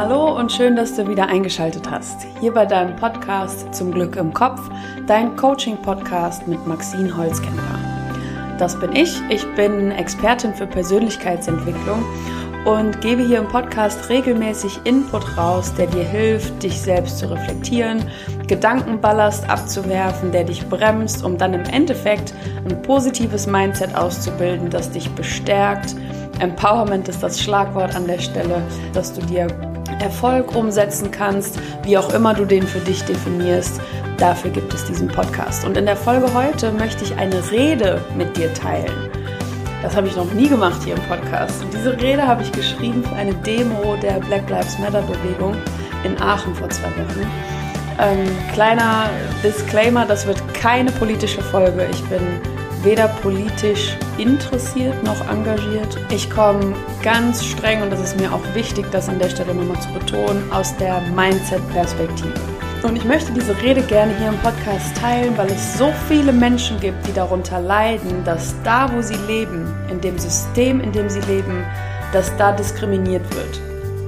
Hallo und schön, dass du wieder eingeschaltet hast. Hier bei deinem Podcast Zum Glück im Kopf, dein Coaching-Podcast mit Maxine Holzkemper. Das bin ich. Ich bin Expertin für Persönlichkeitsentwicklung und gebe hier im Podcast regelmäßig Input raus, der dir hilft, dich selbst zu reflektieren, Gedankenballast abzuwerfen, der dich bremst, um dann im Endeffekt ein positives Mindset auszubilden, das dich bestärkt. Empowerment ist das Schlagwort an der Stelle, dass du dir Erfolg umsetzen kannst, wie auch immer du den für dich definierst. Dafür gibt es diesen Podcast. Und in der Folge heute möchte ich eine Rede mit dir teilen. Das habe ich noch nie gemacht hier im Podcast. Und diese Rede habe ich geschrieben für eine Demo der Black Lives Matter Bewegung in Aachen vor zwei Wochen. Ähm, kleiner Disclaimer, das wird keine politische Folge. Ich bin weder politisch interessiert noch engagiert. Ich komme ganz streng, und das ist mir auch wichtig, das an der Stelle nochmal zu betonen, aus der Mindset-Perspektive. Und ich möchte diese Rede gerne hier im Podcast teilen, weil es so viele Menschen gibt, die darunter leiden, dass da, wo sie leben, in dem System, in dem sie leben, dass da diskriminiert wird.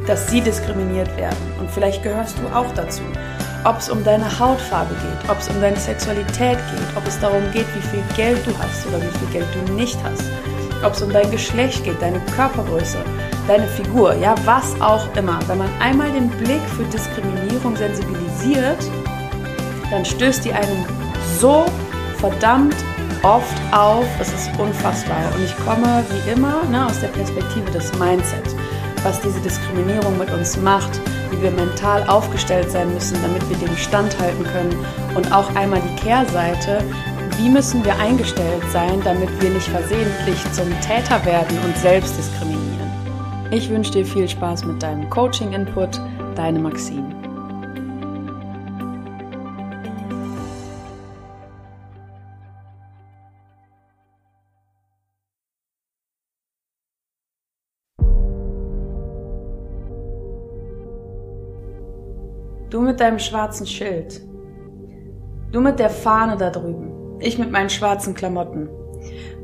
Dass sie diskriminiert werden. Und vielleicht gehörst du auch dazu. Ob es um deine Hautfarbe geht, ob es um deine Sexualität geht, ob es darum geht, wie viel Geld du hast oder wie viel Geld du nicht hast. Ob es um dein Geschlecht geht, deine Körpergröße, deine Figur, ja, was auch immer. Wenn man einmal den Blick für Diskriminierung sensibilisiert, dann stößt die einem so verdammt oft auf, es ist unfassbar. Und ich komme wie immer ne, aus der Perspektive des Mindsets, was diese Diskriminierung mit uns macht, wie wir mental aufgestellt sein müssen, damit wir dem standhalten können. Und auch einmal die Kehrseite, wie müssen wir eingestellt sein, damit wir nicht versehentlich zum Täter werden und selbst diskriminieren. Ich wünsche dir viel Spaß mit deinem Coaching-Input, deine Maxine. Du mit deinem schwarzen Schild. Du mit der Fahne da drüben. Ich mit meinen schwarzen Klamotten.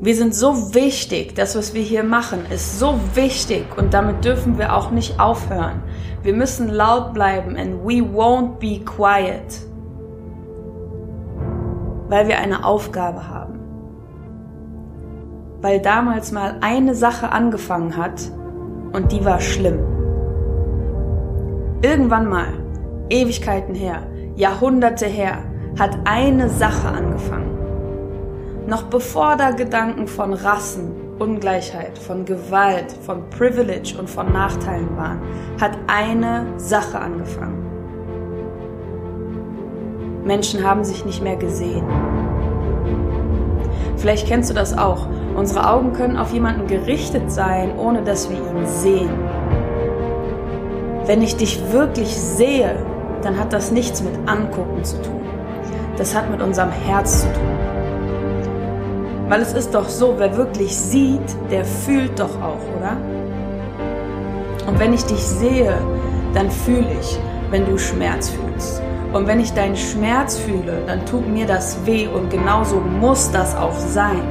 Wir sind so wichtig, das, was wir hier machen, ist so wichtig und damit dürfen wir auch nicht aufhören. Wir müssen laut bleiben and we won't be quiet, weil wir eine Aufgabe haben. Weil damals mal eine Sache angefangen hat und die war schlimm. Irgendwann mal, Ewigkeiten her, Jahrhunderte her, hat eine Sache angefangen noch bevor da Gedanken von Rassen, Ungleichheit, von Gewalt, von Privilege und von Nachteilen waren, hat eine Sache angefangen. Menschen haben sich nicht mehr gesehen. Vielleicht kennst du das auch. Unsere Augen können auf jemanden gerichtet sein, ohne dass wir ihn sehen. Wenn ich dich wirklich sehe, dann hat das nichts mit Angucken zu tun. Das hat mit unserem Herz zu tun. Weil es ist doch so, wer wirklich sieht, der fühlt doch auch, oder? Und wenn ich dich sehe, dann fühle ich, wenn du Schmerz fühlst. Und wenn ich deinen Schmerz fühle, dann tut mir das weh und genauso muss das auch sein.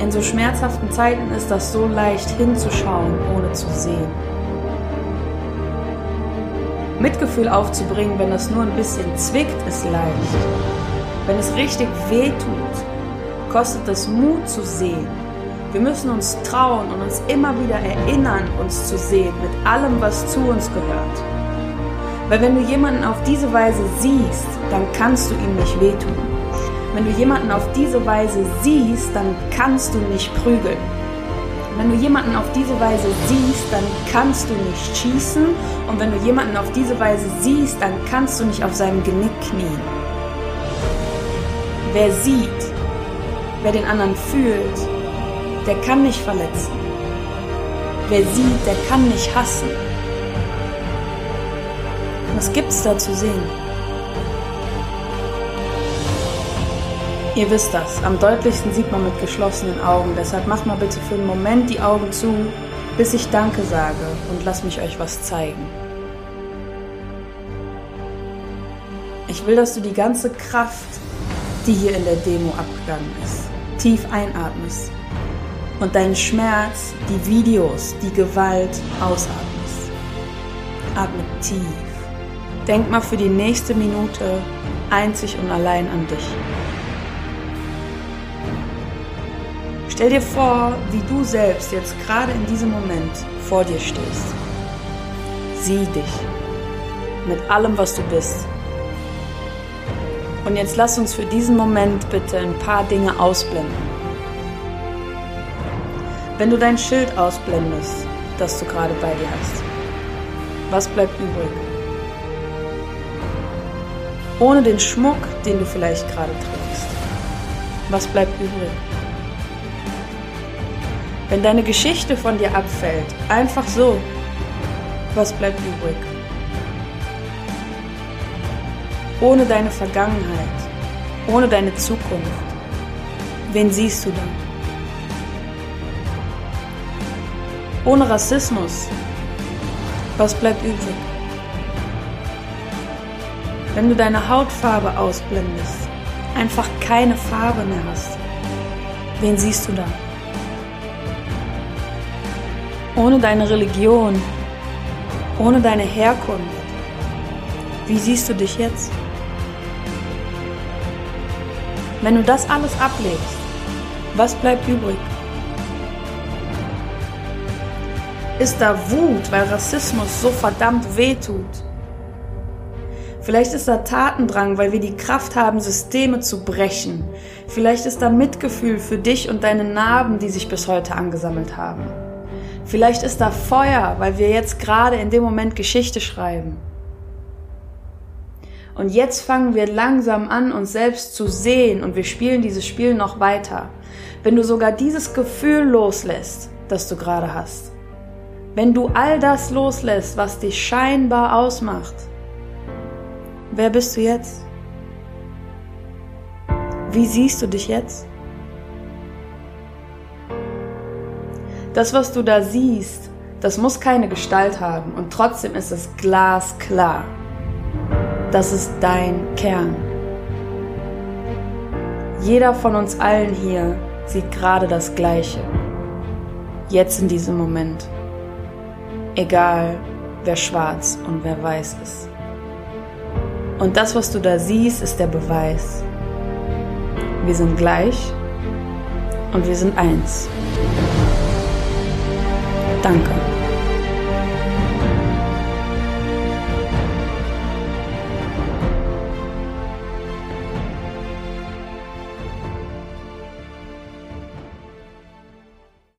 In so schmerzhaften Zeiten ist das so leicht hinzuschauen, ohne zu sehen. Mitgefühl aufzubringen, wenn das nur ein bisschen zwickt, ist leicht. Wenn es richtig weh tut, kostet es Mut zu sehen. Wir müssen uns trauen und uns immer wieder erinnern, uns zu sehen mit allem, was zu uns gehört. Weil wenn du jemanden auf diese Weise siehst, dann kannst du ihm nicht wehtun. Wenn du jemanden auf diese Weise siehst, dann kannst du nicht prügeln. Wenn du jemanden auf diese Weise siehst, dann kannst du nicht schießen. Und wenn du jemanden auf diese Weise siehst, dann kannst du nicht auf seinem Genick knien. Wer sieht, wer den anderen fühlt, der kann nicht verletzen. Wer sieht, der kann nicht hassen. Was gibt's da zu sehen? Ihr wisst das, am deutlichsten sieht man mit geschlossenen Augen. Deshalb macht mal bitte für einen Moment die Augen zu, bis ich Danke sage und lasst mich euch was zeigen. Ich will, dass du die ganze Kraft die hier in der Demo abgegangen ist. Tief einatmest. und deinen Schmerz, die Videos, die Gewalt ausatmest. Atme tief. Denk mal für die nächste Minute einzig und allein an dich. Stell dir vor, wie du selbst jetzt gerade in diesem Moment vor dir stehst. Sieh dich mit allem, was du bist. Und jetzt lass uns für diesen Moment bitte ein paar Dinge ausblenden. Wenn du dein Schild ausblendest, das du gerade bei dir hast, was bleibt übrig? Ohne den Schmuck, den du vielleicht gerade trägst, was bleibt übrig? Wenn deine Geschichte von dir abfällt, einfach so, was bleibt übrig? Ohne deine Vergangenheit, ohne deine Zukunft, wen siehst du dann? Ohne Rassismus, was bleibt übrig? Wenn du deine Hautfarbe ausblendest, einfach keine Farbe mehr hast, wen siehst du dann? Ohne deine Religion, ohne deine Herkunft, wie siehst du dich jetzt? Wenn du das alles ablegst, was bleibt übrig? Ist da Wut, weil Rassismus so verdammt weh tut? Vielleicht ist da Tatendrang, weil wir die Kraft haben, Systeme zu brechen. Vielleicht ist da Mitgefühl für dich und deine Narben, die sich bis heute angesammelt haben. Vielleicht ist da Feuer, weil wir jetzt gerade in dem Moment Geschichte schreiben. Und jetzt fangen wir langsam an, uns selbst zu sehen und wir spielen dieses Spiel noch weiter. Wenn du sogar dieses Gefühl loslässt, das du gerade hast, wenn du all das loslässt, was dich scheinbar ausmacht, wer bist du jetzt? Wie siehst du dich jetzt? Das, was du da siehst, das muss keine Gestalt haben und trotzdem ist es glasklar. Das ist dein Kern. Jeder von uns allen hier sieht gerade das Gleiche. Jetzt in diesem Moment egal wer schwarz und wer weiß ist. Und das, was du da siehst, ist der Beweis. Wir sind gleich und wir sind eins. Danke.